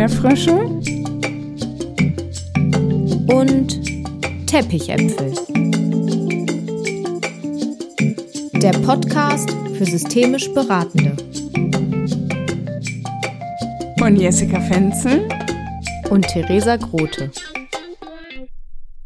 Erdbeerfrösche und Teppichäpfel. Der Podcast für systemisch Beratende. Von Jessica Fenzel und Theresa Grote.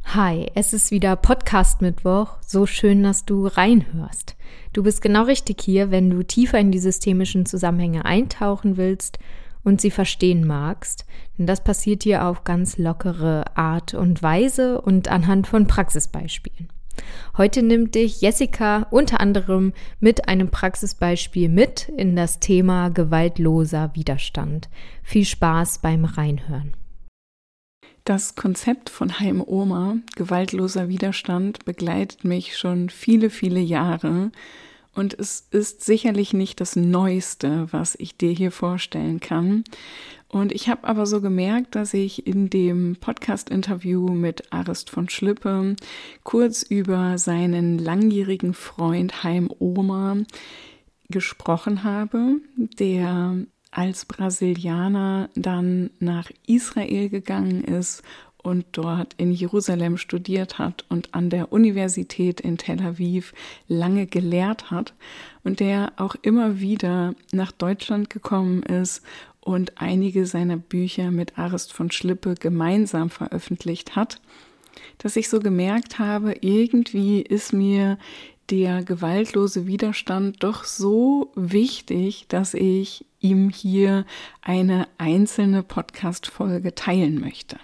Hi, es ist wieder Podcast Mittwoch. So schön, dass du reinhörst. Du bist genau richtig hier, wenn du tiefer in die systemischen Zusammenhänge eintauchen willst und sie verstehen magst. Denn das passiert hier auf ganz lockere Art und Weise und anhand von Praxisbeispielen. Heute nimmt dich Jessica unter anderem mit einem Praxisbeispiel mit in das Thema gewaltloser Widerstand. Viel Spaß beim Reinhören. Das Konzept von Heim Oma, gewaltloser Widerstand, begleitet mich schon viele, viele Jahre und es ist sicherlich nicht das Neueste, was ich dir hier vorstellen kann. Und ich habe aber so gemerkt, dass ich in dem Podcast-Interview mit Arist von Schlippe kurz über seinen langjährigen Freund Heim Oma gesprochen habe, der als Brasilianer dann nach Israel gegangen ist und dort in Jerusalem studiert hat und an der Universität in Tel Aviv lange gelehrt hat und der auch immer wieder nach Deutschland gekommen ist und einige seiner Bücher mit Arist von Schlippe gemeinsam veröffentlicht hat, dass ich so gemerkt habe, irgendwie ist mir der gewaltlose Widerstand doch so wichtig, dass ich ihm hier eine einzelne Podcast-Folge teilen möchte.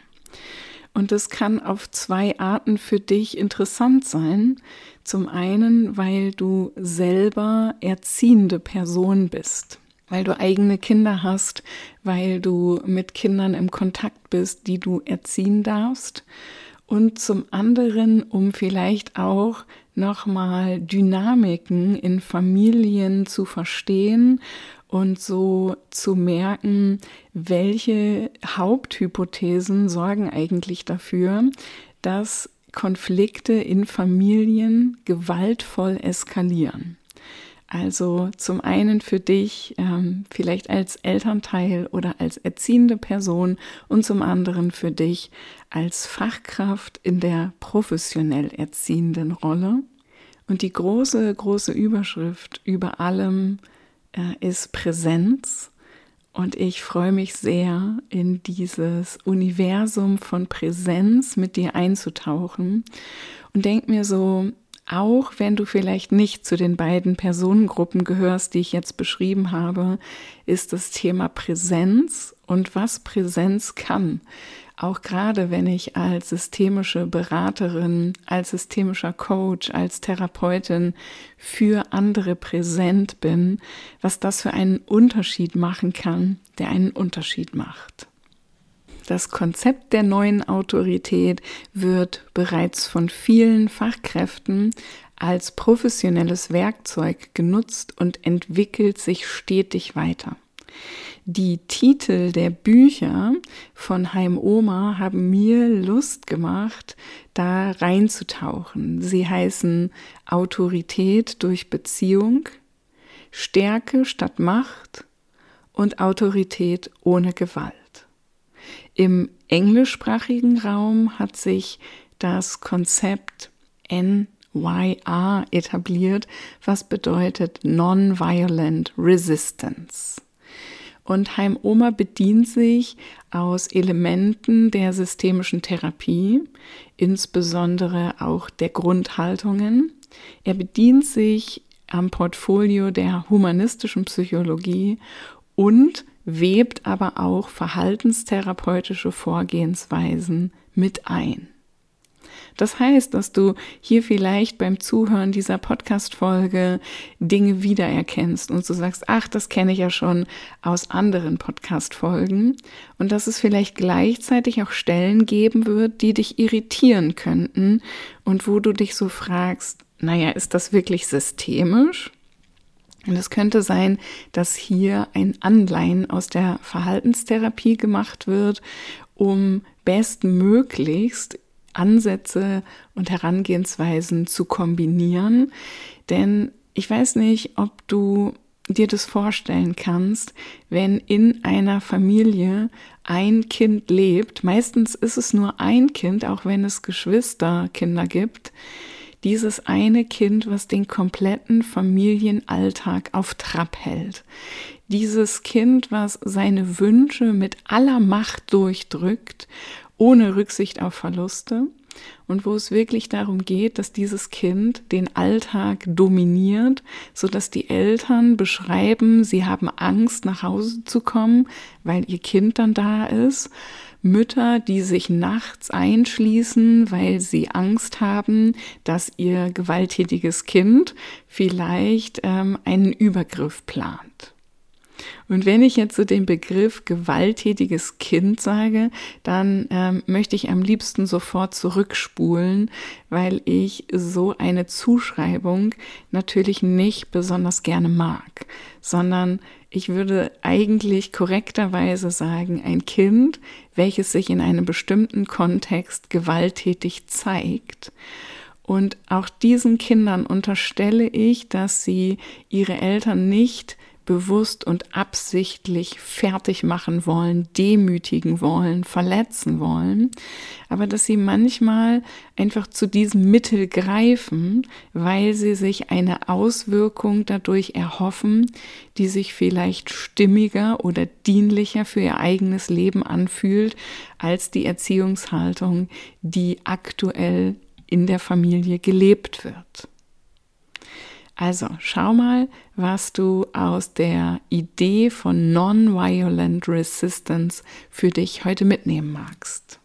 Und das kann auf zwei Arten für dich interessant sein. Zum einen, weil du selber erziehende Person bist, weil du eigene Kinder hast, weil du mit Kindern im Kontakt bist, die du erziehen darfst. Und zum anderen, um vielleicht auch nochmal Dynamiken in Familien zu verstehen und so zu merken, welche Haupthypothesen sorgen eigentlich dafür, dass Konflikte in Familien gewaltvoll eskalieren. Also zum einen für dich ähm, vielleicht als Elternteil oder als erziehende Person und zum anderen für dich als Fachkraft in der professionell erziehenden Rolle. Und die große, große Überschrift über allem ist Präsenz. Und ich freue mich sehr, in dieses Universum von Präsenz mit dir einzutauchen. Und denk mir so, auch wenn du vielleicht nicht zu den beiden Personengruppen gehörst, die ich jetzt beschrieben habe, ist das Thema Präsenz und was Präsenz kann auch gerade wenn ich als systemische Beraterin, als systemischer Coach, als Therapeutin für andere präsent bin, was das für einen Unterschied machen kann, der einen Unterschied macht. Das Konzept der neuen Autorität wird bereits von vielen Fachkräften als professionelles Werkzeug genutzt und entwickelt sich stetig weiter. Die Titel der Bücher von Heim Oma haben mir Lust gemacht, da reinzutauchen. Sie heißen Autorität durch Beziehung, Stärke statt Macht und Autorität ohne Gewalt. Im englischsprachigen Raum hat sich das Konzept NYR etabliert, was bedeutet Nonviolent Resistance. Und Heim Oma bedient sich aus Elementen der systemischen Therapie, insbesondere auch der Grundhaltungen. Er bedient sich am Portfolio der humanistischen Psychologie und webt aber auch verhaltenstherapeutische Vorgehensweisen mit ein. Das heißt, dass du hier vielleicht beim Zuhören dieser Podcast-Folge Dinge wiedererkennst und du sagst, ach, das kenne ich ja schon aus anderen Podcast-Folgen und dass es vielleicht gleichzeitig auch Stellen geben wird, die dich irritieren könnten und wo du dich so fragst, naja, ist das wirklich systemisch? Und es könnte sein, dass hier ein Anleihen aus der Verhaltenstherapie gemacht wird, um bestmöglichst Ansätze und Herangehensweisen zu kombinieren. Denn ich weiß nicht, ob du dir das vorstellen kannst, wenn in einer Familie ein Kind lebt, meistens ist es nur ein Kind, auch wenn es Geschwisterkinder gibt, dieses eine Kind, was den kompletten Familienalltag auf Trab hält. Dieses Kind, was seine Wünsche mit aller Macht durchdrückt, ohne Rücksicht auf Verluste und wo es wirklich darum geht, dass dieses Kind den Alltag dominiert, so dass die Eltern beschreiben, sie haben Angst nach Hause zu kommen, weil ihr Kind dann da ist. Mütter, die sich nachts einschließen, weil sie Angst haben, dass ihr gewalttätiges Kind vielleicht ähm, einen Übergriff plant. Und wenn ich jetzt so den Begriff gewalttätiges Kind sage, dann ähm, möchte ich am liebsten sofort zurückspulen, weil ich so eine Zuschreibung natürlich nicht besonders gerne mag, sondern ich würde eigentlich korrekterweise sagen, ein Kind, welches sich in einem bestimmten Kontext gewalttätig zeigt. Und auch diesen Kindern unterstelle ich, dass sie ihre Eltern nicht bewusst und absichtlich fertig machen wollen, demütigen wollen, verletzen wollen, aber dass sie manchmal einfach zu diesem Mittel greifen, weil sie sich eine Auswirkung dadurch erhoffen, die sich vielleicht stimmiger oder dienlicher für ihr eigenes Leben anfühlt, als die Erziehungshaltung, die aktuell in der Familie gelebt wird. Also schau mal, was du aus der Idee von Non-Violent Resistance für dich heute mitnehmen magst.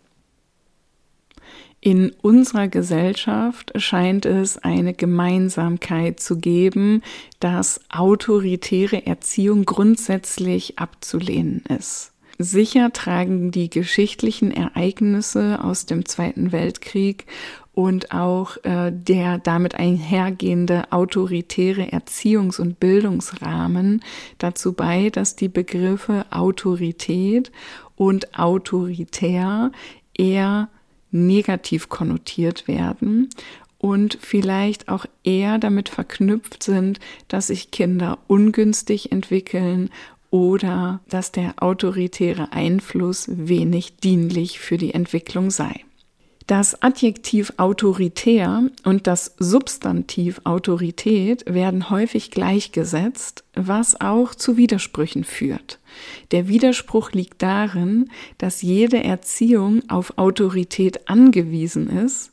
In unserer Gesellschaft scheint es eine Gemeinsamkeit zu geben, dass autoritäre Erziehung grundsätzlich abzulehnen ist. Sicher tragen die geschichtlichen Ereignisse aus dem Zweiten Weltkrieg und auch äh, der damit einhergehende autoritäre Erziehungs- und Bildungsrahmen dazu bei, dass die Begriffe Autorität und autoritär eher negativ konnotiert werden und vielleicht auch eher damit verknüpft sind, dass sich Kinder ungünstig entwickeln oder dass der autoritäre Einfluss wenig dienlich für die Entwicklung sei. Das Adjektiv autoritär und das Substantiv Autorität werden häufig gleichgesetzt, was auch zu Widersprüchen führt. Der Widerspruch liegt darin, dass jede Erziehung auf Autorität angewiesen ist,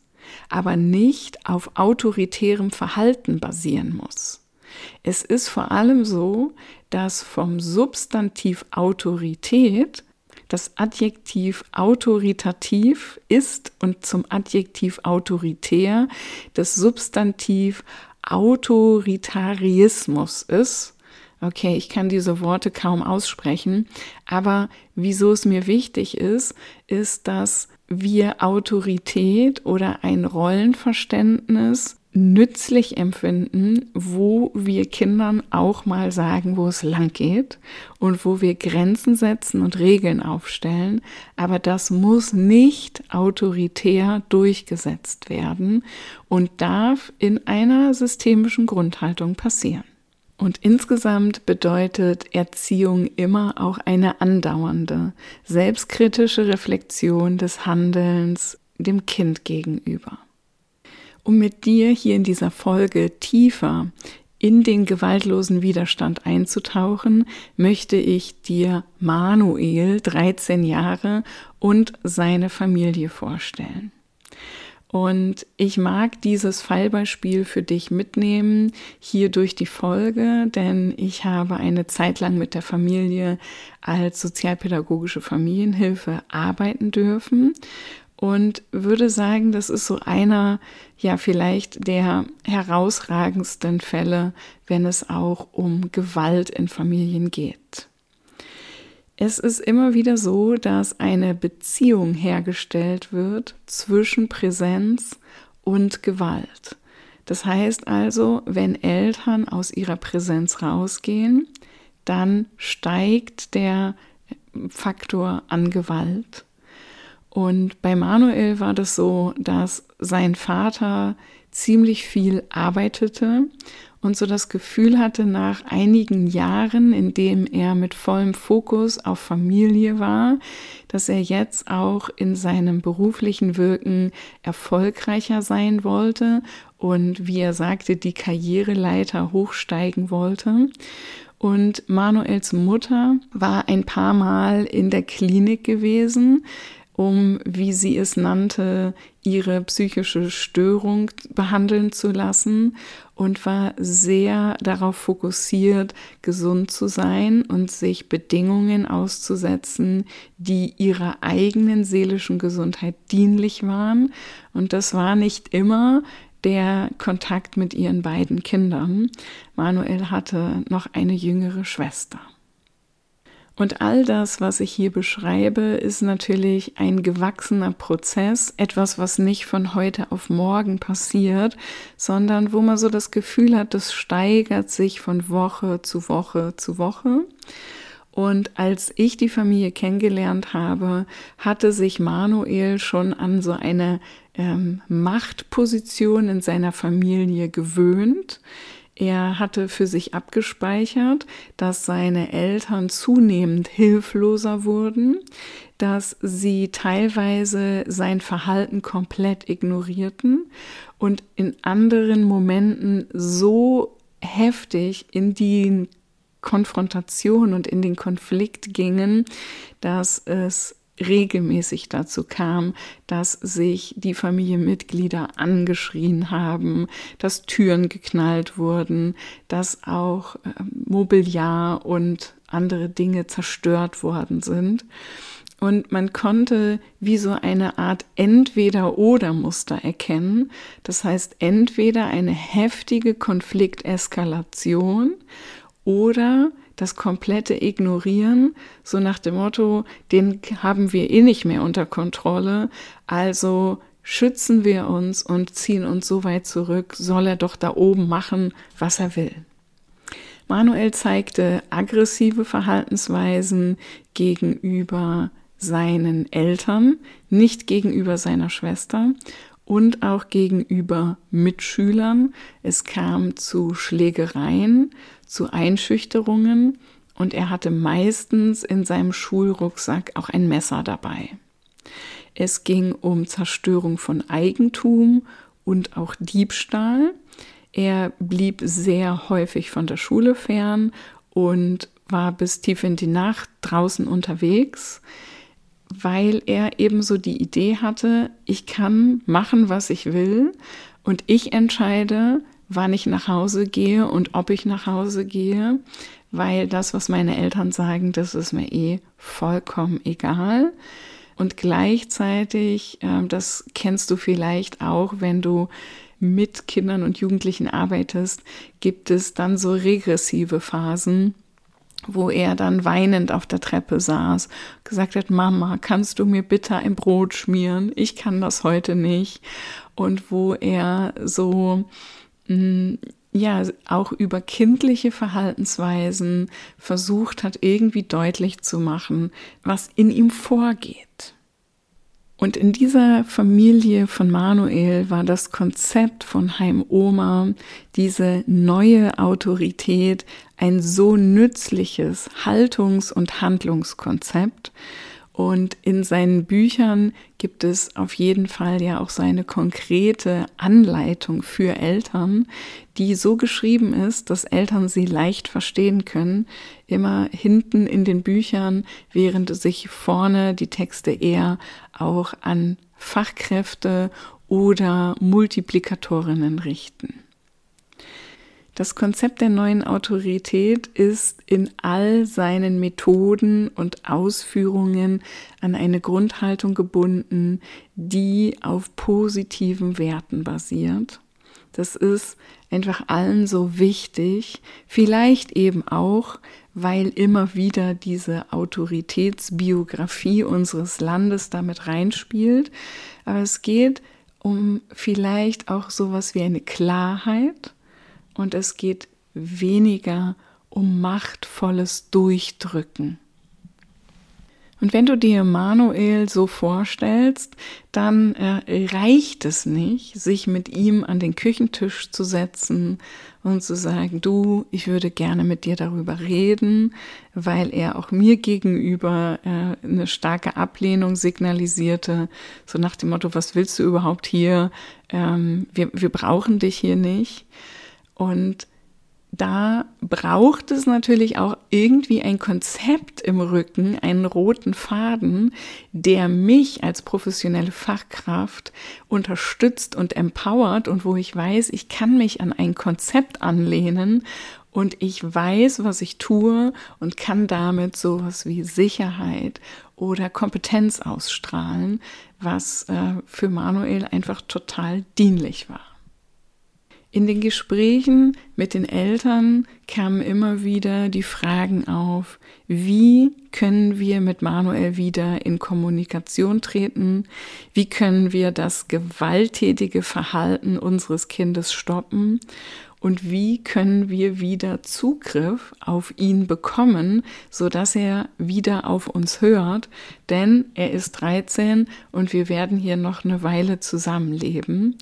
aber nicht auf autoritärem Verhalten basieren muss. Es ist vor allem so, dass vom Substantiv Autorität das Adjektiv autoritativ ist und zum Adjektiv autoritär das Substantiv Autoritarismus ist. Okay, ich kann diese Worte kaum aussprechen, aber wieso es mir wichtig ist, ist, dass wir Autorität oder ein Rollenverständnis nützlich empfinden, wo wir Kindern auch mal sagen, wo es lang geht und wo wir Grenzen setzen und Regeln aufstellen. Aber das muss nicht autoritär durchgesetzt werden und darf in einer systemischen Grundhaltung passieren. Und insgesamt bedeutet Erziehung immer auch eine andauernde, selbstkritische Reflexion des Handelns dem Kind gegenüber. Um mit dir hier in dieser Folge tiefer in den gewaltlosen Widerstand einzutauchen, möchte ich dir Manuel, 13 Jahre, und seine Familie vorstellen. Und ich mag dieses Fallbeispiel für dich mitnehmen, hier durch die Folge, denn ich habe eine Zeit lang mit der Familie als sozialpädagogische Familienhilfe arbeiten dürfen und würde sagen, das ist so einer, ja, vielleicht der herausragendsten Fälle, wenn es auch um Gewalt in Familien geht. Es ist immer wieder so, dass eine Beziehung hergestellt wird zwischen Präsenz und Gewalt. Das heißt also, wenn Eltern aus ihrer Präsenz rausgehen, dann steigt der Faktor an Gewalt. Und bei Manuel war das so, dass sein Vater ziemlich viel arbeitete und so das Gefühl hatte, nach einigen Jahren, in dem er mit vollem Fokus auf Familie war, dass er jetzt auch in seinem beruflichen Wirken erfolgreicher sein wollte und, wie er sagte, die Karriereleiter hochsteigen wollte. Und Manuels Mutter war ein paar Mal in der Klinik gewesen, um, wie sie es nannte, ihre psychische Störung behandeln zu lassen und war sehr darauf fokussiert, gesund zu sein und sich Bedingungen auszusetzen, die ihrer eigenen seelischen Gesundheit dienlich waren. Und das war nicht immer der Kontakt mit ihren beiden Kindern. Manuel hatte noch eine jüngere Schwester. Und all das, was ich hier beschreibe, ist natürlich ein gewachsener Prozess, etwas, was nicht von heute auf morgen passiert, sondern wo man so das Gefühl hat, das steigert sich von Woche zu Woche zu Woche. Und als ich die Familie kennengelernt habe, hatte sich Manuel schon an so eine ähm, Machtposition in seiner Familie gewöhnt. Er hatte für sich abgespeichert, dass seine Eltern zunehmend hilfloser wurden, dass sie teilweise sein Verhalten komplett ignorierten und in anderen Momenten so heftig in die Konfrontation und in den Konflikt gingen, dass es regelmäßig dazu kam, dass sich die Familienmitglieder angeschrien haben, dass Türen geknallt wurden, dass auch äh, Mobiliar und andere Dinge zerstört worden sind. Und man konnte wie so eine Art Entweder-Oder-Muster erkennen. Das heißt, entweder eine heftige Konflikteskalation oder das komplette Ignorieren, so nach dem Motto, den haben wir eh nicht mehr unter Kontrolle, also schützen wir uns und ziehen uns so weit zurück, soll er doch da oben machen, was er will. Manuel zeigte aggressive Verhaltensweisen gegenüber seinen Eltern, nicht gegenüber seiner Schwester und auch gegenüber Mitschülern. Es kam zu Schlägereien, zu Einschüchterungen und er hatte meistens in seinem Schulrucksack auch ein Messer dabei. Es ging um Zerstörung von Eigentum und auch Diebstahl. Er blieb sehr häufig von der Schule fern und war bis tief in die Nacht draußen unterwegs, weil er ebenso die Idee hatte, ich kann machen, was ich will und ich entscheide, wann ich nach Hause gehe und ob ich nach Hause gehe, weil das, was meine Eltern sagen, das ist mir eh vollkommen egal. Und gleichzeitig, äh, das kennst du vielleicht auch, wenn du mit Kindern und Jugendlichen arbeitest, gibt es dann so regressive Phasen, wo er dann weinend auf der Treppe saß, gesagt hat, Mama, kannst du mir bitte ein Brot schmieren? Ich kann das heute nicht. Und wo er so ja, auch über kindliche Verhaltensweisen versucht hat, irgendwie deutlich zu machen, was in ihm vorgeht. Und in dieser Familie von Manuel war das Konzept von Heim Oma, diese neue Autorität, ein so nützliches Haltungs- und Handlungskonzept, und in seinen Büchern gibt es auf jeden Fall ja auch seine konkrete Anleitung für Eltern, die so geschrieben ist, dass Eltern sie leicht verstehen können. Immer hinten in den Büchern, während sich vorne die Texte eher auch an Fachkräfte oder Multiplikatorinnen richten. Das Konzept der neuen Autorität ist in all seinen Methoden und Ausführungen an eine Grundhaltung gebunden, die auf positiven Werten basiert. Das ist einfach allen so wichtig, vielleicht eben auch, weil immer wieder diese Autoritätsbiografie unseres Landes damit reinspielt. Aber es geht um vielleicht auch sowas wie eine Klarheit, und es geht weniger um machtvolles Durchdrücken. Und wenn du dir Manuel so vorstellst, dann äh, reicht es nicht, sich mit ihm an den Küchentisch zu setzen und zu sagen, du, ich würde gerne mit dir darüber reden, weil er auch mir gegenüber äh, eine starke Ablehnung signalisierte, so nach dem Motto, was willst du überhaupt hier? Ähm, wir, wir brauchen dich hier nicht. Und da braucht es natürlich auch irgendwie ein Konzept im Rücken, einen roten Faden, der mich als professionelle Fachkraft unterstützt und empowert und wo ich weiß, ich kann mich an ein Konzept anlehnen und ich weiß, was ich tue und kann damit sowas wie Sicherheit oder Kompetenz ausstrahlen, was äh, für Manuel einfach total dienlich war. In den Gesprächen mit den Eltern kamen immer wieder die Fragen auf, wie können wir mit Manuel wieder in Kommunikation treten? Wie können wir das gewalttätige Verhalten unseres Kindes stoppen? Und wie können wir wieder Zugriff auf ihn bekommen, so dass er wieder auf uns hört? Denn er ist 13 und wir werden hier noch eine Weile zusammenleben.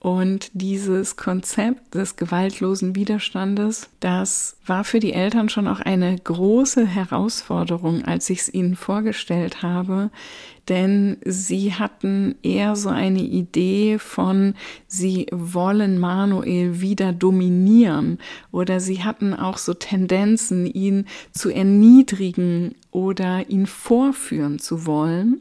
Und dieses Konzept des gewaltlosen Widerstandes, das war für die Eltern schon auch eine große Herausforderung, als ich es ihnen vorgestellt habe, denn sie hatten eher so eine Idee von, sie wollen Manuel wieder dominieren oder sie hatten auch so Tendenzen, ihn zu erniedrigen oder ihn vorführen zu wollen.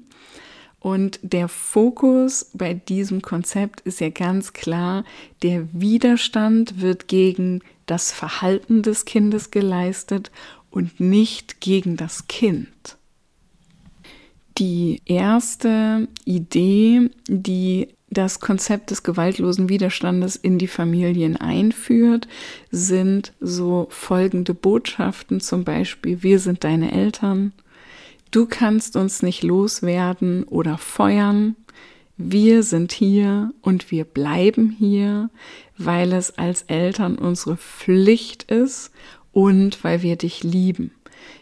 Und der Fokus bei diesem Konzept ist ja ganz klar, der Widerstand wird gegen das Verhalten des Kindes geleistet und nicht gegen das Kind. Die erste Idee, die das Konzept des gewaltlosen Widerstandes in die Familien einführt, sind so folgende Botschaften, zum Beispiel, wir sind deine Eltern, Du kannst uns nicht loswerden oder feuern. Wir sind hier und wir bleiben hier, weil es als Eltern unsere Pflicht ist und weil wir dich lieben.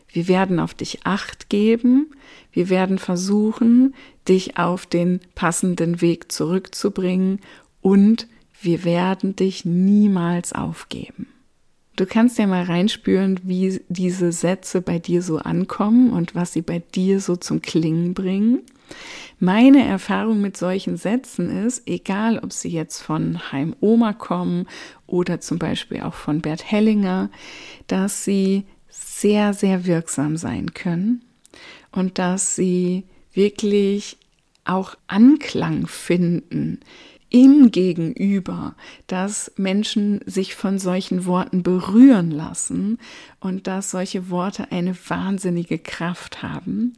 Wir werden auf dich acht geben. Wir werden versuchen, dich auf den passenden Weg zurückzubringen und wir werden dich niemals aufgeben. Du kannst ja mal reinspüren, wie diese Sätze bei dir so ankommen und was sie bei dir so zum Klingen bringen. Meine Erfahrung mit solchen Sätzen ist, egal ob sie jetzt von Heim Oma kommen oder zum Beispiel auch von Bert Hellinger, dass sie sehr, sehr wirksam sein können und dass sie wirklich auch Anklang finden im Gegenüber, dass Menschen sich von solchen Worten berühren lassen und dass solche Worte eine wahnsinnige Kraft haben.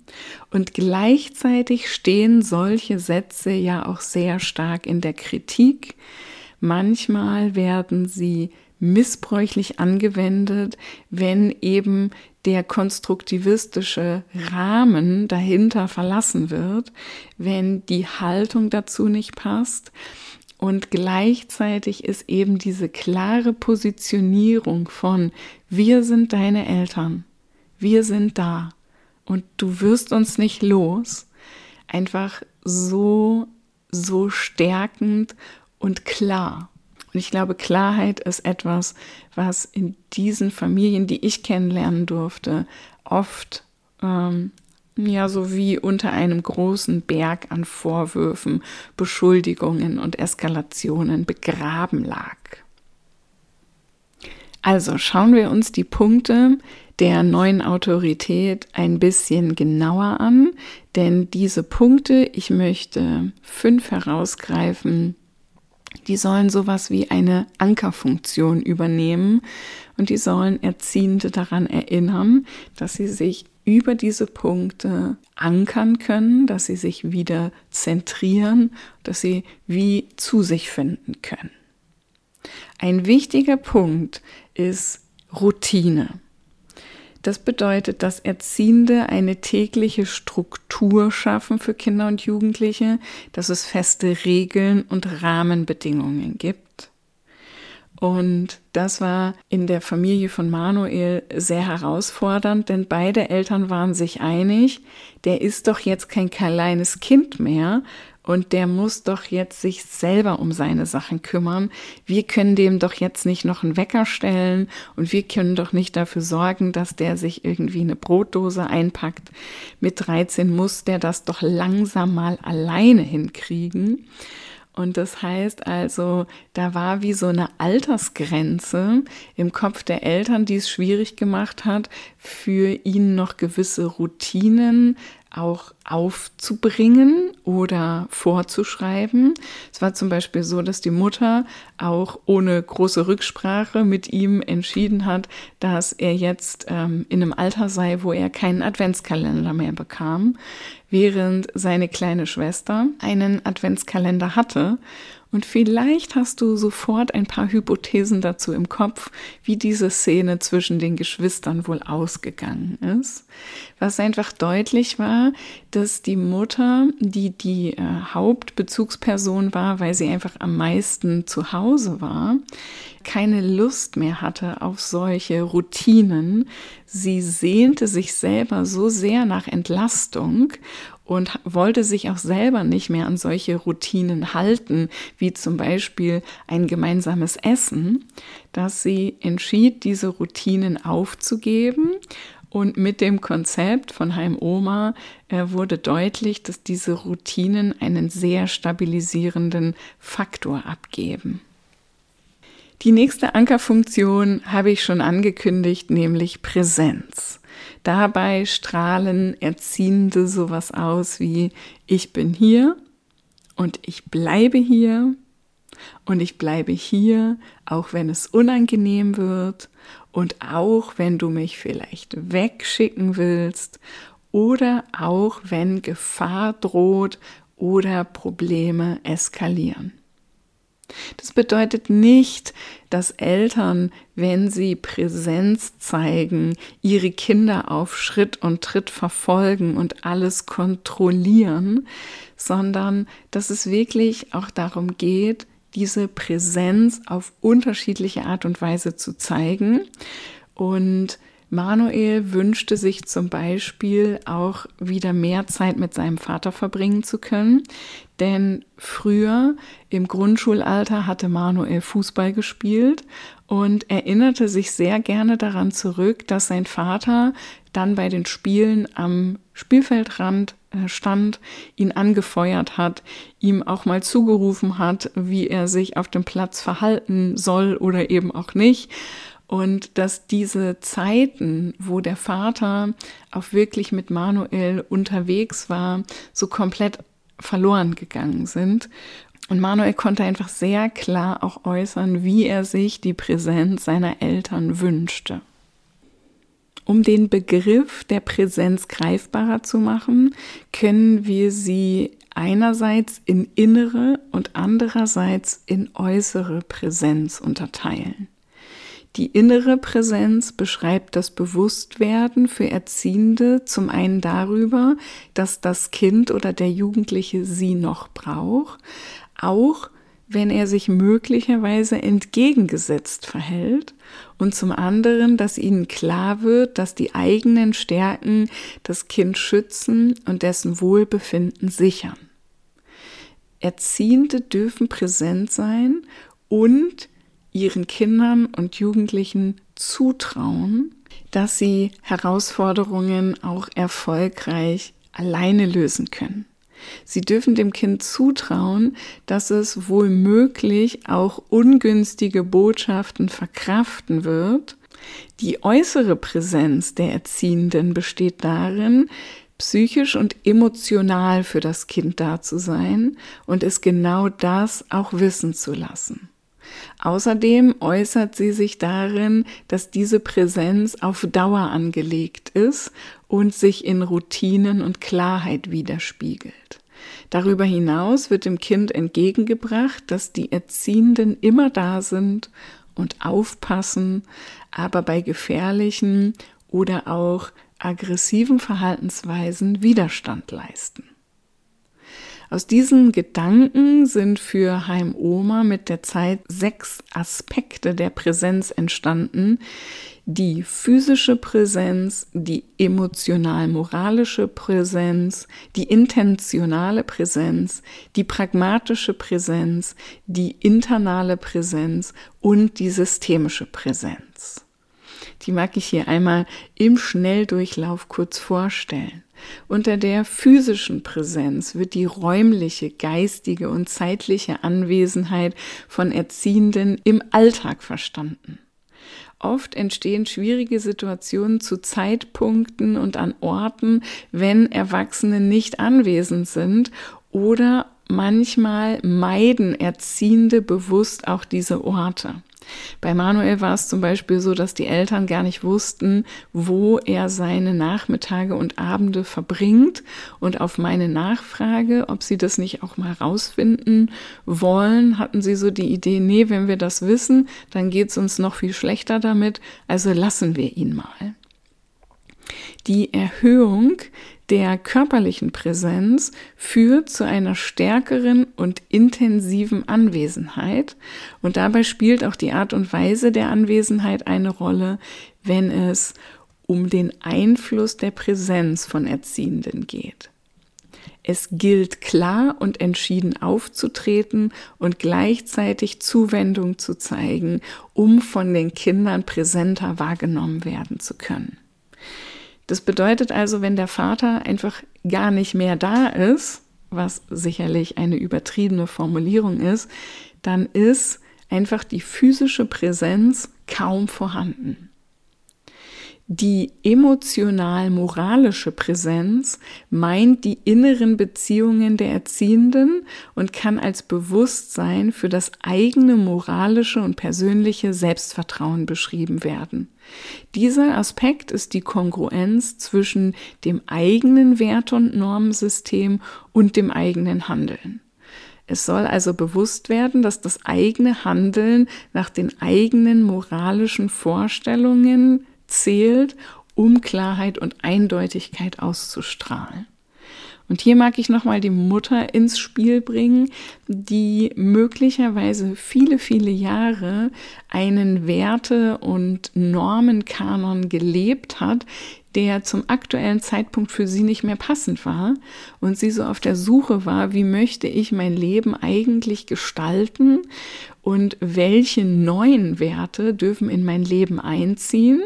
Und gleichzeitig stehen solche Sätze ja auch sehr stark in der Kritik. Manchmal werden sie missbräuchlich angewendet, wenn eben der konstruktivistische Rahmen dahinter verlassen wird, wenn die Haltung dazu nicht passt. Und gleichzeitig ist eben diese klare Positionierung von wir sind deine Eltern, wir sind da und du wirst uns nicht los, einfach so, so stärkend und klar. Und ich glaube, Klarheit ist etwas, was in diesen Familien, die ich kennenlernen durfte, oft ähm, ja so wie unter einem großen Berg an Vorwürfen, Beschuldigungen und Eskalationen begraben lag. Also schauen wir uns die Punkte der neuen Autorität ein bisschen genauer an, denn diese Punkte, ich möchte fünf herausgreifen, die sollen sowas wie eine Ankerfunktion übernehmen und die sollen Erziehende daran erinnern, dass sie sich über diese Punkte ankern können, dass sie sich wieder zentrieren, dass sie wie zu sich finden können. Ein wichtiger Punkt ist Routine. Das bedeutet, dass Erziehende eine tägliche Struktur schaffen für Kinder und Jugendliche, dass es feste Regeln und Rahmenbedingungen gibt. Und das war in der Familie von Manuel sehr herausfordernd, denn beide Eltern waren sich einig, der ist doch jetzt kein kleines Kind mehr und der muss doch jetzt sich selber um seine Sachen kümmern. Wir können dem doch jetzt nicht noch einen Wecker stellen und wir können doch nicht dafür sorgen, dass der sich irgendwie eine Brotdose einpackt. Mit 13 muss der das doch langsam mal alleine hinkriegen. Und das heißt also, da war wie so eine Altersgrenze im Kopf der Eltern, die es schwierig gemacht hat, für ihn noch gewisse Routinen auch aufzubringen oder vorzuschreiben. Es war zum Beispiel so, dass die Mutter auch ohne große Rücksprache mit ihm entschieden hat, dass er jetzt ähm, in einem Alter sei, wo er keinen Adventskalender mehr bekam, während seine kleine Schwester einen Adventskalender hatte und vielleicht hast du sofort ein paar Hypothesen dazu im Kopf, wie diese Szene zwischen den Geschwistern wohl ausgegangen ist. Was einfach deutlich war, dass die Mutter, die die äh, Hauptbezugsperson war, weil sie einfach am meisten zu Hause war, keine Lust mehr hatte auf solche Routinen. Sie sehnte sich selber so sehr nach Entlastung und wollte sich auch selber nicht mehr an solche Routinen halten, wie zum Beispiel ein gemeinsames Essen, dass sie entschied, diese Routinen aufzugeben. Und mit dem Konzept von Heim Oma äh, wurde deutlich, dass diese Routinen einen sehr stabilisierenden Faktor abgeben. Die nächste Ankerfunktion habe ich schon angekündigt, nämlich Präsenz. Dabei strahlen Erziehende sowas aus wie ich bin hier und ich bleibe hier und ich bleibe hier, auch wenn es unangenehm wird und auch wenn du mich vielleicht wegschicken willst oder auch wenn Gefahr droht oder Probleme eskalieren. Das bedeutet nicht, dass Eltern, wenn sie Präsenz zeigen, ihre Kinder auf Schritt und Tritt verfolgen und alles kontrollieren, sondern dass es wirklich auch darum geht, diese Präsenz auf unterschiedliche Art und Weise zu zeigen. Und Manuel wünschte sich zum Beispiel auch wieder mehr Zeit mit seinem Vater verbringen zu können, denn früher im Grundschulalter hatte Manuel Fußball gespielt und erinnerte sich sehr gerne daran zurück, dass sein Vater dann bei den Spielen am Spielfeldrand äh, stand, ihn angefeuert hat, ihm auch mal zugerufen hat, wie er sich auf dem Platz verhalten soll oder eben auch nicht. Und dass diese Zeiten, wo der Vater auch wirklich mit Manuel unterwegs war, so komplett verloren gegangen sind. Und Manuel konnte einfach sehr klar auch äußern, wie er sich die Präsenz seiner Eltern wünschte. Um den Begriff der Präsenz greifbarer zu machen, können wir sie einerseits in innere und andererseits in äußere Präsenz unterteilen. Die innere Präsenz beschreibt das Bewusstwerden für Erziehende zum einen darüber, dass das Kind oder der Jugendliche sie noch braucht, auch wenn er sich möglicherweise entgegengesetzt verhält und zum anderen, dass ihnen klar wird, dass die eigenen Stärken das Kind schützen und dessen Wohlbefinden sichern. Erziehende dürfen präsent sein und ihren Kindern und Jugendlichen zutrauen, dass sie Herausforderungen auch erfolgreich alleine lösen können. Sie dürfen dem Kind zutrauen, dass es wohl möglich auch ungünstige Botschaften verkraften wird. Die äußere Präsenz der Erziehenden besteht darin, psychisch und emotional für das Kind da zu sein und es genau das auch wissen zu lassen. Außerdem äußert sie sich darin, dass diese Präsenz auf Dauer angelegt ist und sich in Routinen und Klarheit widerspiegelt. Darüber hinaus wird dem Kind entgegengebracht, dass die Erziehenden immer da sind und aufpassen, aber bei gefährlichen oder auch aggressiven Verhaltensweisen Widerstand leisten. Aus diesen Gedanken sind für Heim Oma mit der Zeit sechs Aspekte der Präsenz entstanden. Die physische Präsenz, die emotional-moralische Präsenz, die intentionale Präsenz, die pragmatische Präsenz, die internale Präsenz und die systemische Präsenz. Die mag ich hier einmal im Schnelldurchlauf kurz vorstellen. Unter der physischen Präsenz wird die räumliche, geistige und zeitliche Anwesenheit von Erziehenden im Alltag verstanden. Oft entstehen schwierige Situationen zu Zeitpunkten und an Orten, wenn Erwachsene nicht anwesend sind oder manchmal meiden Erziehende bewusst auch diese Orte. Bei Manuel war es zum Beispiel so, dass die Eltern gar nicht wussten, wo er seine Nachmittage und Abende verbringt. Und auf meine Nachfrage, ob sie das nicht auch mal rausfinden wollen, hatten sie so die Idee, nee, wenn wir das wissen, dann geht es uns noch viel schlechter damit, also lassen wir ihn mal. Die Erhöhung der körperlichen Präsenz führt zu einer stärkeren und intensiven Anwesenheit. Und dabei spielt auch die Art und Weise der Anwesenheit eine Rolle, wenn es um den Einfluss der Präsenz von Erziehenden geht. Es gilt klar und entschieden aufzutreten und gleichzeitig Zuwendung zu zeigen, um von den Kindern präsenter wahrgenommen werden zu können. Das bedeutet also, wenn der Vater einfach gar nicht mehr da ist, was sicherlich eine übertriebene Formulierung ist, dann ist einfach die physische Präsenz kaum vorhanden. Die emotional-moralische Präsenz meint die inneren Beziehungen der Erziehenden und kann als Bewusstsein für das eigene moralische und persönliche Selbstvertrauen beschrieben werden. Dieser Aspekt ist die Kongruenz zwischen dem eigenen Werte- und Normensystem und dem eigenen Handeln. Es soll also bewusst werden, dass das eigene Handeln nach den eigenen moralischen Vorstellungen zählt, um Klarheit und Eindeutigkeit auszustrahlen. Und hier mag ich nochmal die Mutter ins Spiel bringen, die möglicherweise viele, viele Jahre einen Werte- und Normenkanon gelebt hat, der zum aktuellen Zeitpunkt für sie nicht mehr passend war und sie so auf der Suche war, wie möchte ich mein Leben eigentlich gestalten und welche neuen Werte dürfen in mein Leben einziehen.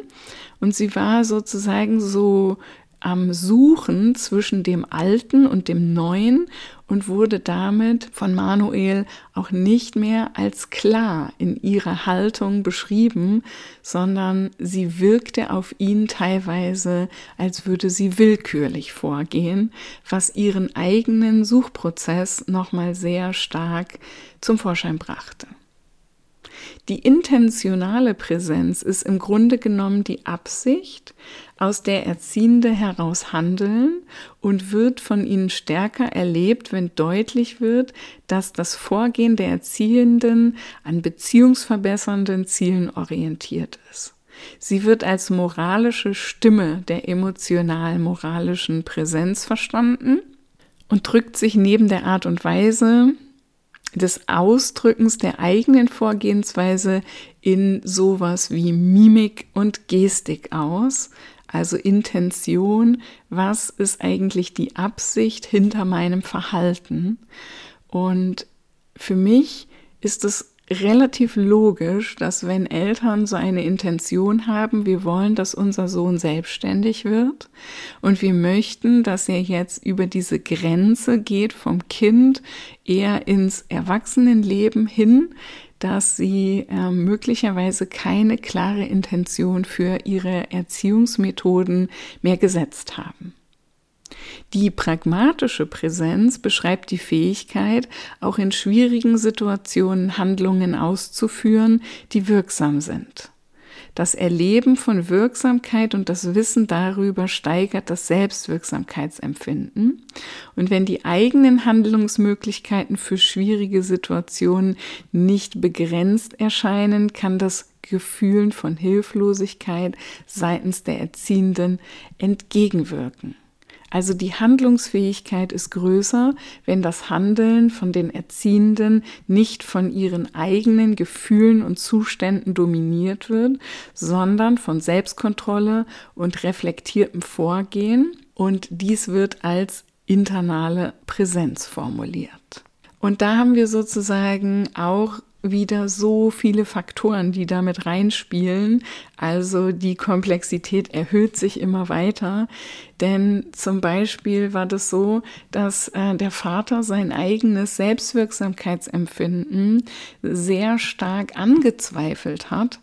Und sie war sozusagen so am Suchen zwischen dem Alten und dem Neuen und wurde damit von Manuel auch nicht mehr als klar in ihrer Haltung beschrieben, sondern sie wirkte auf ihn teilweise, als würde sie willkürlich vorgehen, was ihren eigenen Suchprozess nochmal sehr stark zum Vorschein brachte. Die intentionale Präsenz ist im Grunde genommen die Absicht, aus der Erziehende heraus handeln und wird von ihnen stärker erlebt, wenn deutlich wird, dass das Vorgehen der Erziehenden an beziehungsverbessernden Zielen orientiert ist. Sie wird als moralische Stimme der emotional-moralischen Präsenz verstanden und drückt sich neben der Art und Weise, des Ausdrückens der eigenen Vorgehensweise in sowas wie Mimik und Gestik aus, also Intention, was ist eigentlich die Absicht hinter meinem Verhalten. Und für mich ist es relativ logisch, dass wenn Eltern so eine Intention haben, wir wollen, dass unser Sohn selbstständig wird und wir möchten, dass er jetzt über diese Grenze geht vom Kind eher ins Erwachsenenleben hin, dass sie äh, möglicherweise keine klare Intention für ihre Erziehungsmethoden mehr gesetzt haben. Die pragmatische Präsenz beschreibt die Fähigkeit, auch in schwierigen Situationen Handlungen auszuführen, die wirksam sind. Das Erleben von Wirksamkeit und das Wissen darüber steigert das Selbstwirksamkeitsempfinden. Und wenn die eigenen Handlungsmöglichkeiten für schwierige Situationen nicht begrenzt erscheinen, kann das Gefühlen von Hilflosigkeit seitens der Erziehenden entgegenwirken. Also die Handlungsfähigkeit ist größer, wenn das Handeln von den Erziehenden nicht von ihren eigenen Gefühlen und Zuständen dominiert wird, sondern von Selbstkontrolle und reflektiertem Vorgehen. Und dies wird als internale Präsenz formuliert. Und da haben wir sozusagen auch wieder so viele Faktoren, die damit reinspielen. Also die Komplexität erhöht sich immer weiter. Denn zum Beispiel war das so, dass äh, der Vater sein eigenes Selbstwirksamkeitsempfinden sehr stark angezweifelt hat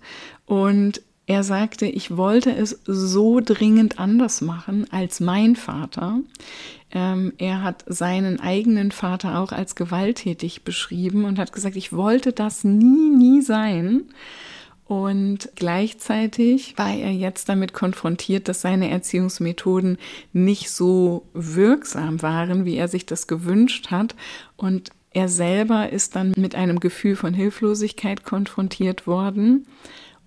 und er sagte, ich wollte es so dringend anders machen als mein Vater. Ähm, er hat seinen eigenen Vater auch als gewalttätig beschrieben und hat gesagt, ich wollte das nie, nie sein. Und gleichzeitig war er jetzt damit konfrontiert, dass seine Erziehungsmethoden nicht so wirksam waren, wie er sich das gewünscht hat. Und er selber ist dann mit einem Gefühl von Hilflosigkeit konfrontiert worden.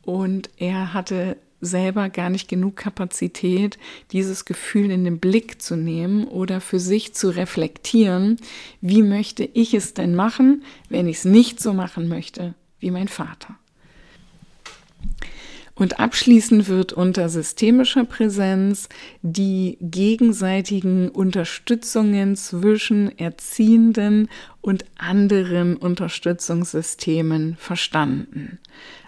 Und er hatte selber gar nicht genug Kapazität, dieses Gefühl in den Blick zu nehmen oder für sich zu reflektieren, wie möchte ich es denn machen, wenn ich es nicht so machen möchte wie mein Vater. Und abschließend wird unter systemischer Präsenz die gegenseitigen Unterstützungen zwischen Erziehenden und anderen Unterstützungssystemen verstanden.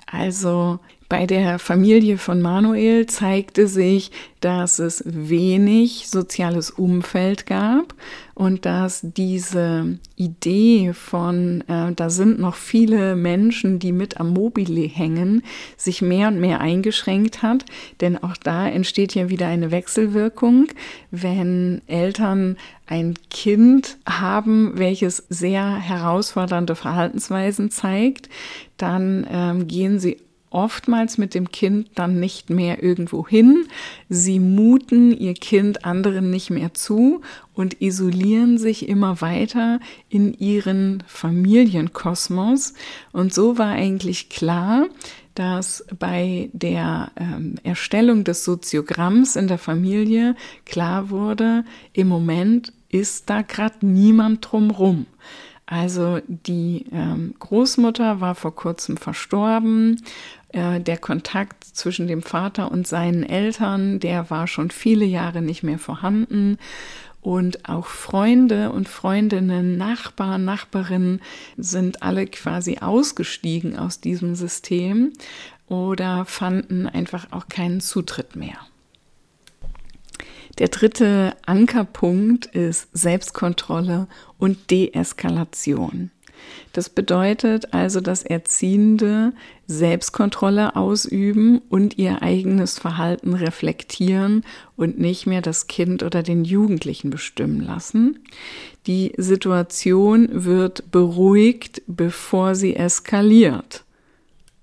Also bei der Familie von Manuel zeigte sich, dass es wenig soziales Umfeld gab und dass diese Idee von, äh, da sind noch viele Menschen, die mit am Mobile hängen, sich mehr und mehr eingeschränkt hat. Denn auch da entsteht ja wieder eine Wechselwirkung, wenn Eltern ein Kind haben, welches sehr herausfordernde Verhaltensweisen zeigt, dann ähm, gehen sie oftmals mit dem Kind dann nicht mehr irgendwo hin. Sie muten ihr Kind anderen nicht mehr zu und isolieren sich immer weiter in ihren Familienkosmos. Und so war eigentlich klar, dass bei der ähm, Erstellung des Soziogramms in der Familie klar wurde, im Moment ist da gerade niemand drumrum. Also die ähm, Großmutter war vor kurzem verstorben äh, der Kontakt zwischen dem Vater und seinen Eltern, der war schon viele Jahre nicht mehr vorhanden. Und auch Freunde und Freundinnen, Nachbarn, Nachbarinnen sind alle quasi ausgestiegen aus diesem System oder fanden einfach auch keinen Zutritt mehr. Der dritte Ankerpunkt ist Selbstkontrolle und Deeskalation. Das bedeutet also, dass Erziehende Selbstkontrolle ausüben und ihr eigenes Verhalten reflektieren und nicht mehr das Kind oder den Jugendlichen bestimmen lassen. Die Situation wird beruhigt, bevor sie eskaliert.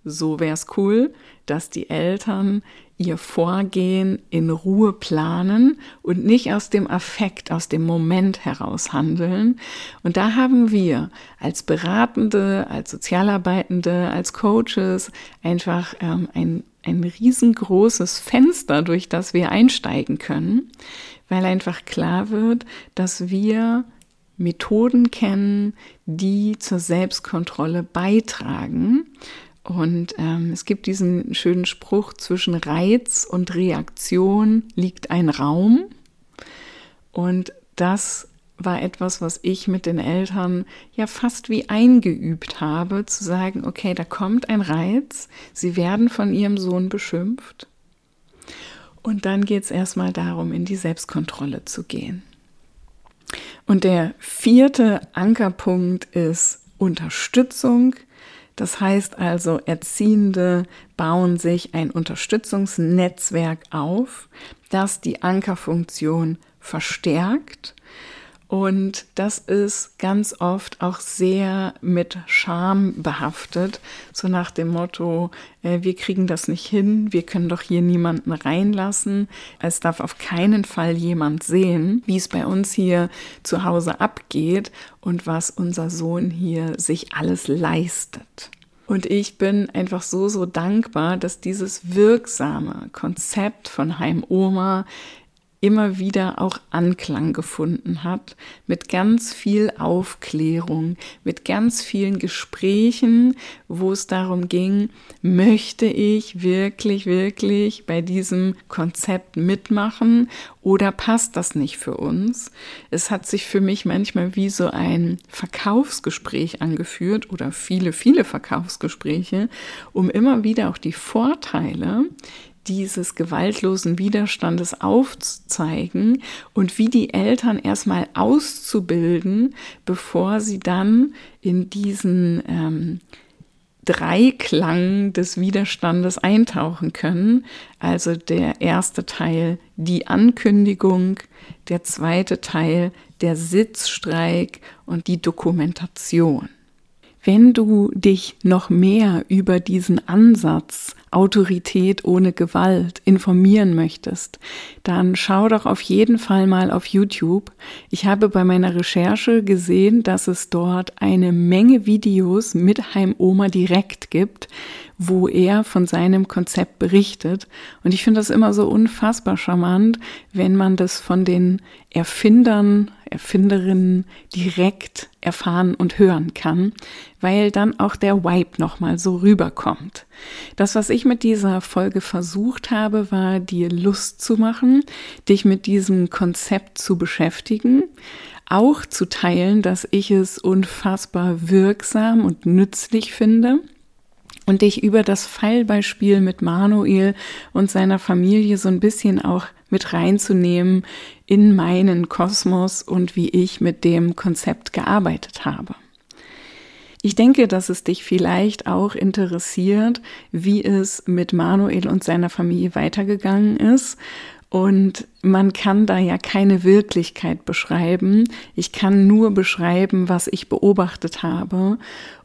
So wäre es cool, dass die Eltern ihr Vorgehen in Ruhe planen und nicht aus dem Affekt, aus dem Moment heraus handeln. Und da haben wir als Beratende, als Sozialarbeitende, als Coaches einfach ähm, ein, ein riesengroßes Fenster, durch das wir einsteigen können, weil einfach klar wird, dass wir Methoden kennen, die zur Selbstkontrolle beitragen und ähm, es gibt diesen schönen Spruch, zwischen Reiz und Reaktion liegt ein Raum. Und das war etwas, was ich mit den Eltern ja fast wie eingeübt habe, zu sagen, okay, da kommt ein Reiz, sie werden von ihrem Sohn beschimpft. Und dann geht es erstmal darum, in die Selbstkontrolle zu gehen. Und der vierte Ankerpunkt ist Unterstützung das heißt also, Erziehende bauen sich ein Unterstützungsnetzwerk auf, das die Ankerfunktion verstärkt und das ist ganz oft auch sehr mit Scham behaftet, so nach dem Motto, äh, wir kriegen das nicht hin, wir können doch hier niemanden reinlassen, es darf auf keinen Fall jemand sehen, wie es bei uns hier zu Hause abgeht und was unser Sohn hier sich alles leistet. Und ich bin einfach so, so dankbar, dass dieses wirksame Konzept von Heim Oma immer wieder auch Anklang gefunden hat, mit ganz viel Aufklärung, mit ganz vielen Gesprächen, wo es darum ging, möchte ich wirklich, wirklich bei diesem Konzept mitmachen oder passt das nicht für uns? Es hat sich für mich manchmal wie so ein Verkaufsgespräch angeführt oder viele, viele Verkaufsgespräche, um immer wieder auch die Vorteile, dieses gewaltlosen Widerstandes aufzuzeigen und wie die Eltern erstmal auszubilden, bevor sie dann in diesen ähm, Dreiklang des Widerstandes eintauchen können. Also der erste Teil die Ankündigung, der zweite Teil der Sitzstreik und die Dokumentation. Wenn du dich noch mehr über diesen Ansatz Autorität ohne Gewalt informieren möchtest, dann schau doch auf jeden Fall mal auf YouTube. Ich habe bei meiner Recherche gesehen, dass es dort eine Menge Videos mit Heim Oma direkt gibt, wo er von seinem Konzept berichtet. Und ich finde das immer so unfassbar charmant, wenn man das von den Erfindern, Erfinderinnen direkt erfahren und hören kann, weil dann auch der Vibe nochmal so rüberkommt. Das, was ich mit dieser Folge versucht habe, war dir Lust zu machen, dich mit diesem Konzept zu beschäftigen, auch zu teilen, dass ich es unfassbar wirksam und nützlich finde und dich über das Fallbeispiel mit Manuel und seiner Familie so ein bisschen auch mit reinzunehmen in meinen Kosmos und wie ich mit dem Konzept gearbeitet habe. Ich denke, dass es dich vielleicht auch interessiert, wie es mit Manuel und seiner Familie weitergegangen ist. Und man kann da ja keine Wirklichkeit beschreiben. Ich kann nur beschreiben, was ich beobachtet habe.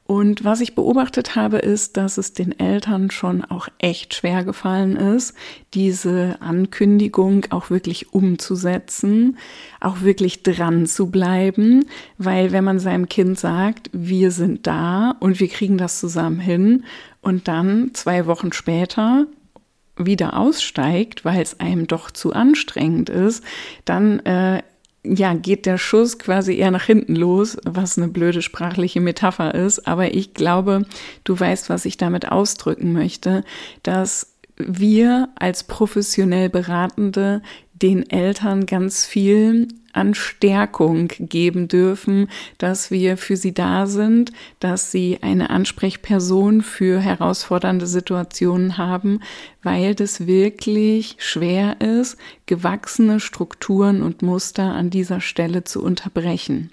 Und was ich beobachtet habe, ist, dass es den Eltern schon auch echt schwer gefallen ist, diese Ankündigung auch wirklich umzusetzen, auch wirklich dran zu bleiben, weil wenn man seinem Kind sagt, wir sind da und wir kriegen das zusammen hin und dann zwei Wochen später wieder aussteigt, weil es einem doch zu anstrengend ist, dann äh, ja, geht der Schuss quasi eher nach hinten los, was eine blöde sprachliche Metapher ist. Aber ich glaube, du weißt, was ich damit ausdrücken möchte, dass wir als professionell Beratende den Eltern ganz viel an Stärkung geben dürfen, dass wir für sie da sind, dass sie eine Ansprechperson für herausfordernde Situationen haben, weil das wirklich schwer ist, gewachsene Strukturen und Muster an dieser Stelle zu unterbrechen.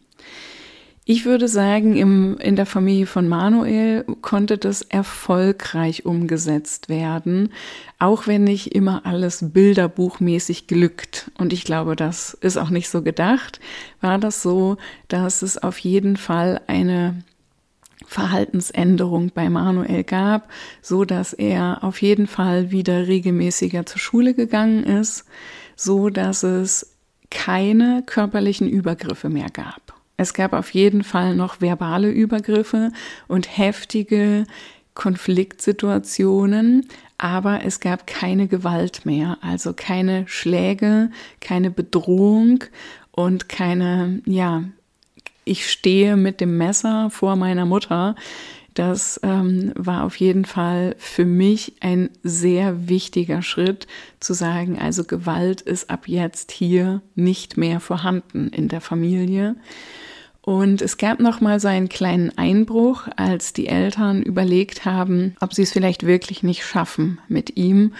Ich würde sagen, im, in der Familie von Manuel konnte das erfolgreich umgesetzt werden, auch wenn nicht immer alles bilderbuchmäßig glückt. Und ich glaube, das ist auch nicht so gedacht. War das so, dass es auf jeden Fall eine Verhaltensänderung bei Manuel gab, so dass er auf jeden Fall wieder regelmäßiger zur Schule gegangen ist, so dass es keine körperlichen Übergriffe mehr gab. Es gab auf jeden Fall noch verbale Übergriffe und heftige Konfliktsituationen, aber es gab keine Gewalt mehr, also keine Schläge, keine Bedrohung und keine, ja, ich stehe mit dem Messer vor meiner Mutter. Das ähm, war auf jeden Fall für mich ein sehr wichtiger Schritt zu sagen, also Gewalt ist ab jetzt hier nicht mehr vorhanden in der Familie. Und es gab noch mal so einen kleinen Einbruch, als die Eltern überlegt haben, ob sie es vielleicht wirklich nicht schaffen mit ihm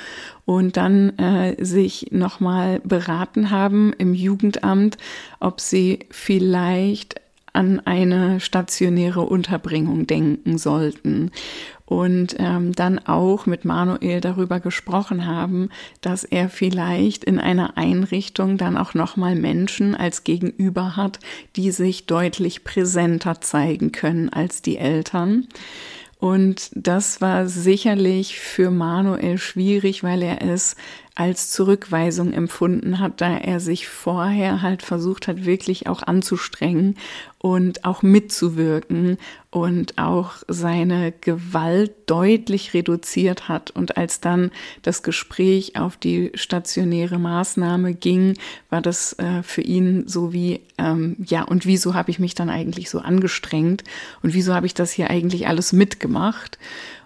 und dann äh, sich noch mal beraten haben im Jugendamt, ob sie vielleicht an eine stationäre Unterbringung denken sollten und ähm, dann auch mit Manuel darüber gesprochen haben, dass er vielleicht in einer Einrichtung dann auch noch mal Menschen als Gegenüber hat, die sich deutlich präsenter zeigen können als die Eltern. Und das war sicherlich für Manuel schwierig, weil er es als Zurückweisung empfunden hat, da er sich vorher halt versucht hat, wirklich auch anzustrengen und auch mitzuwirken und auch seine Gewalt deutlich reduziert hat. Und als dann das Gespräch auf die stationäre Maßnahme ging, war das äh, für ihn so wie, ähm, ja, und wieso habe ich mich dann eigentlich so angestrengt und wieso habe ich das hier eigentlich alles mitgemacht?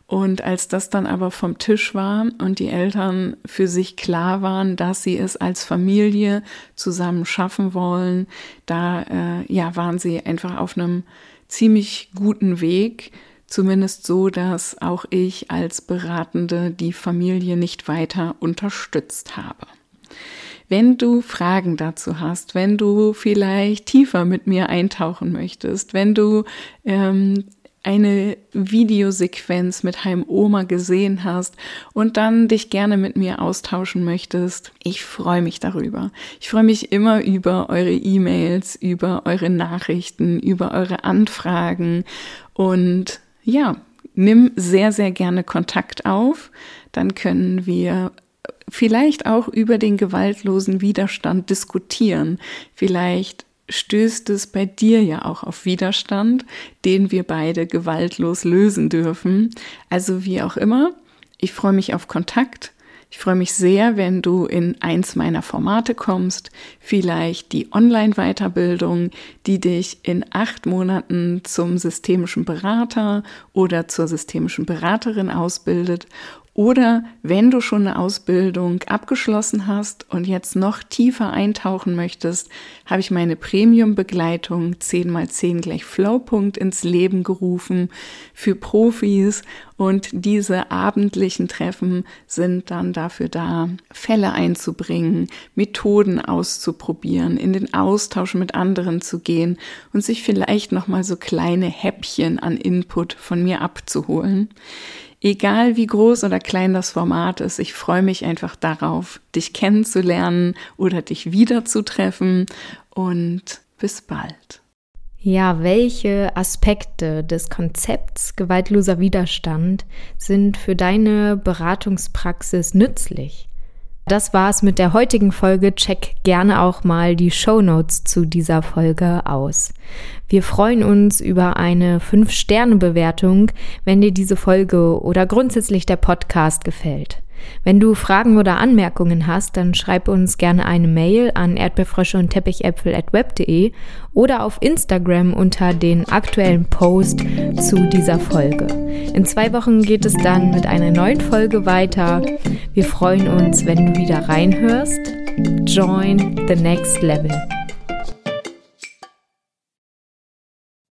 Und als das dann aber vom Tisch war und die Eltern für sich klar waren, dass sie es als Familie zusammen schaffen wollen, da äh, ja waren sie einfach auf einem ziemlich guten Weg, zumindest so, dass auch ich als Beratende die Familie nicht weiter unterstützt habe. Wenn du Fragen dazu hast, wenn du vielleicht tiefer mit mir eintauchen möchtest, wenn du ähm, eine Videosequenz mit Heim Oma gesehen hast und dann dich gerne mit mir austauschen möchtest, ich freue mich darüber. Ich freue mich immer über eure E-Mails, über eure Nachrichten, über eure Anfragen und ja, nimm sehr, sehr gerne Kontakt auf. Dann können wir vielleicht auch über den gewaltlosen Widerstand diskutieren. Vielleicht stößt es bei dir ja auch auf Widerstand, den wir beide gewaltlos lösen dürfen. Also wie auch immer, ich freue mich auf Kontakt. Ich freue mich sehr, wenn du in eins meiner Formate kommst, vielleicht die Online-Weiterbildung, die dich in acht Monaten zum systemischen Berater oder zur systemischen Beraterin ausbildet oder wenn du schon eine Ausbildung abgeschlossen hast und jetzt noch tiefer eintauchen möchtest, habe ich meine Premium-Begleitung 10x10 gleich Flowpunkt ins Leben gerufen für Profis. Und diese abendlichen Treffen sind dann dafür da, Fälle einzubringen, Methoden auszuprobieren, in den Austausch mit anderen zu gehen und sich vielleicht nochmal so kleine Häppchen an Input von mir abzuholen. Egal wie groß oder klein das Format ist, ich freue mich einfach darauf, dich kennenzulernen oder dich wiederzutreffen und bis bald. Ja, welche Aspekte des Konzepts gewaltloser Widerstand sind für deine Beratungspraxis nützlich? Das war's mit der heutigen Folge. Check gerne auch mal die Show Notes zu dieser Folge aus. Wir freuen uns über eine 5-Sterne-Bewertung, wenn dir diese Folge oder grundsätzlich der Podcast gefällt. Wenn du Fragen oder Anmerkungen hast, dann schreib uns gerne eine Mail an erdbeerfrösche und teppichäpfel at web.de oder auf Instagram unter den aktuellen Post zu dieser Folge. In zwei Wochen geht es dann mit einer neuen Folge weiter. Wir freuen uns, wenn du wieder reinhörst. Join the next level.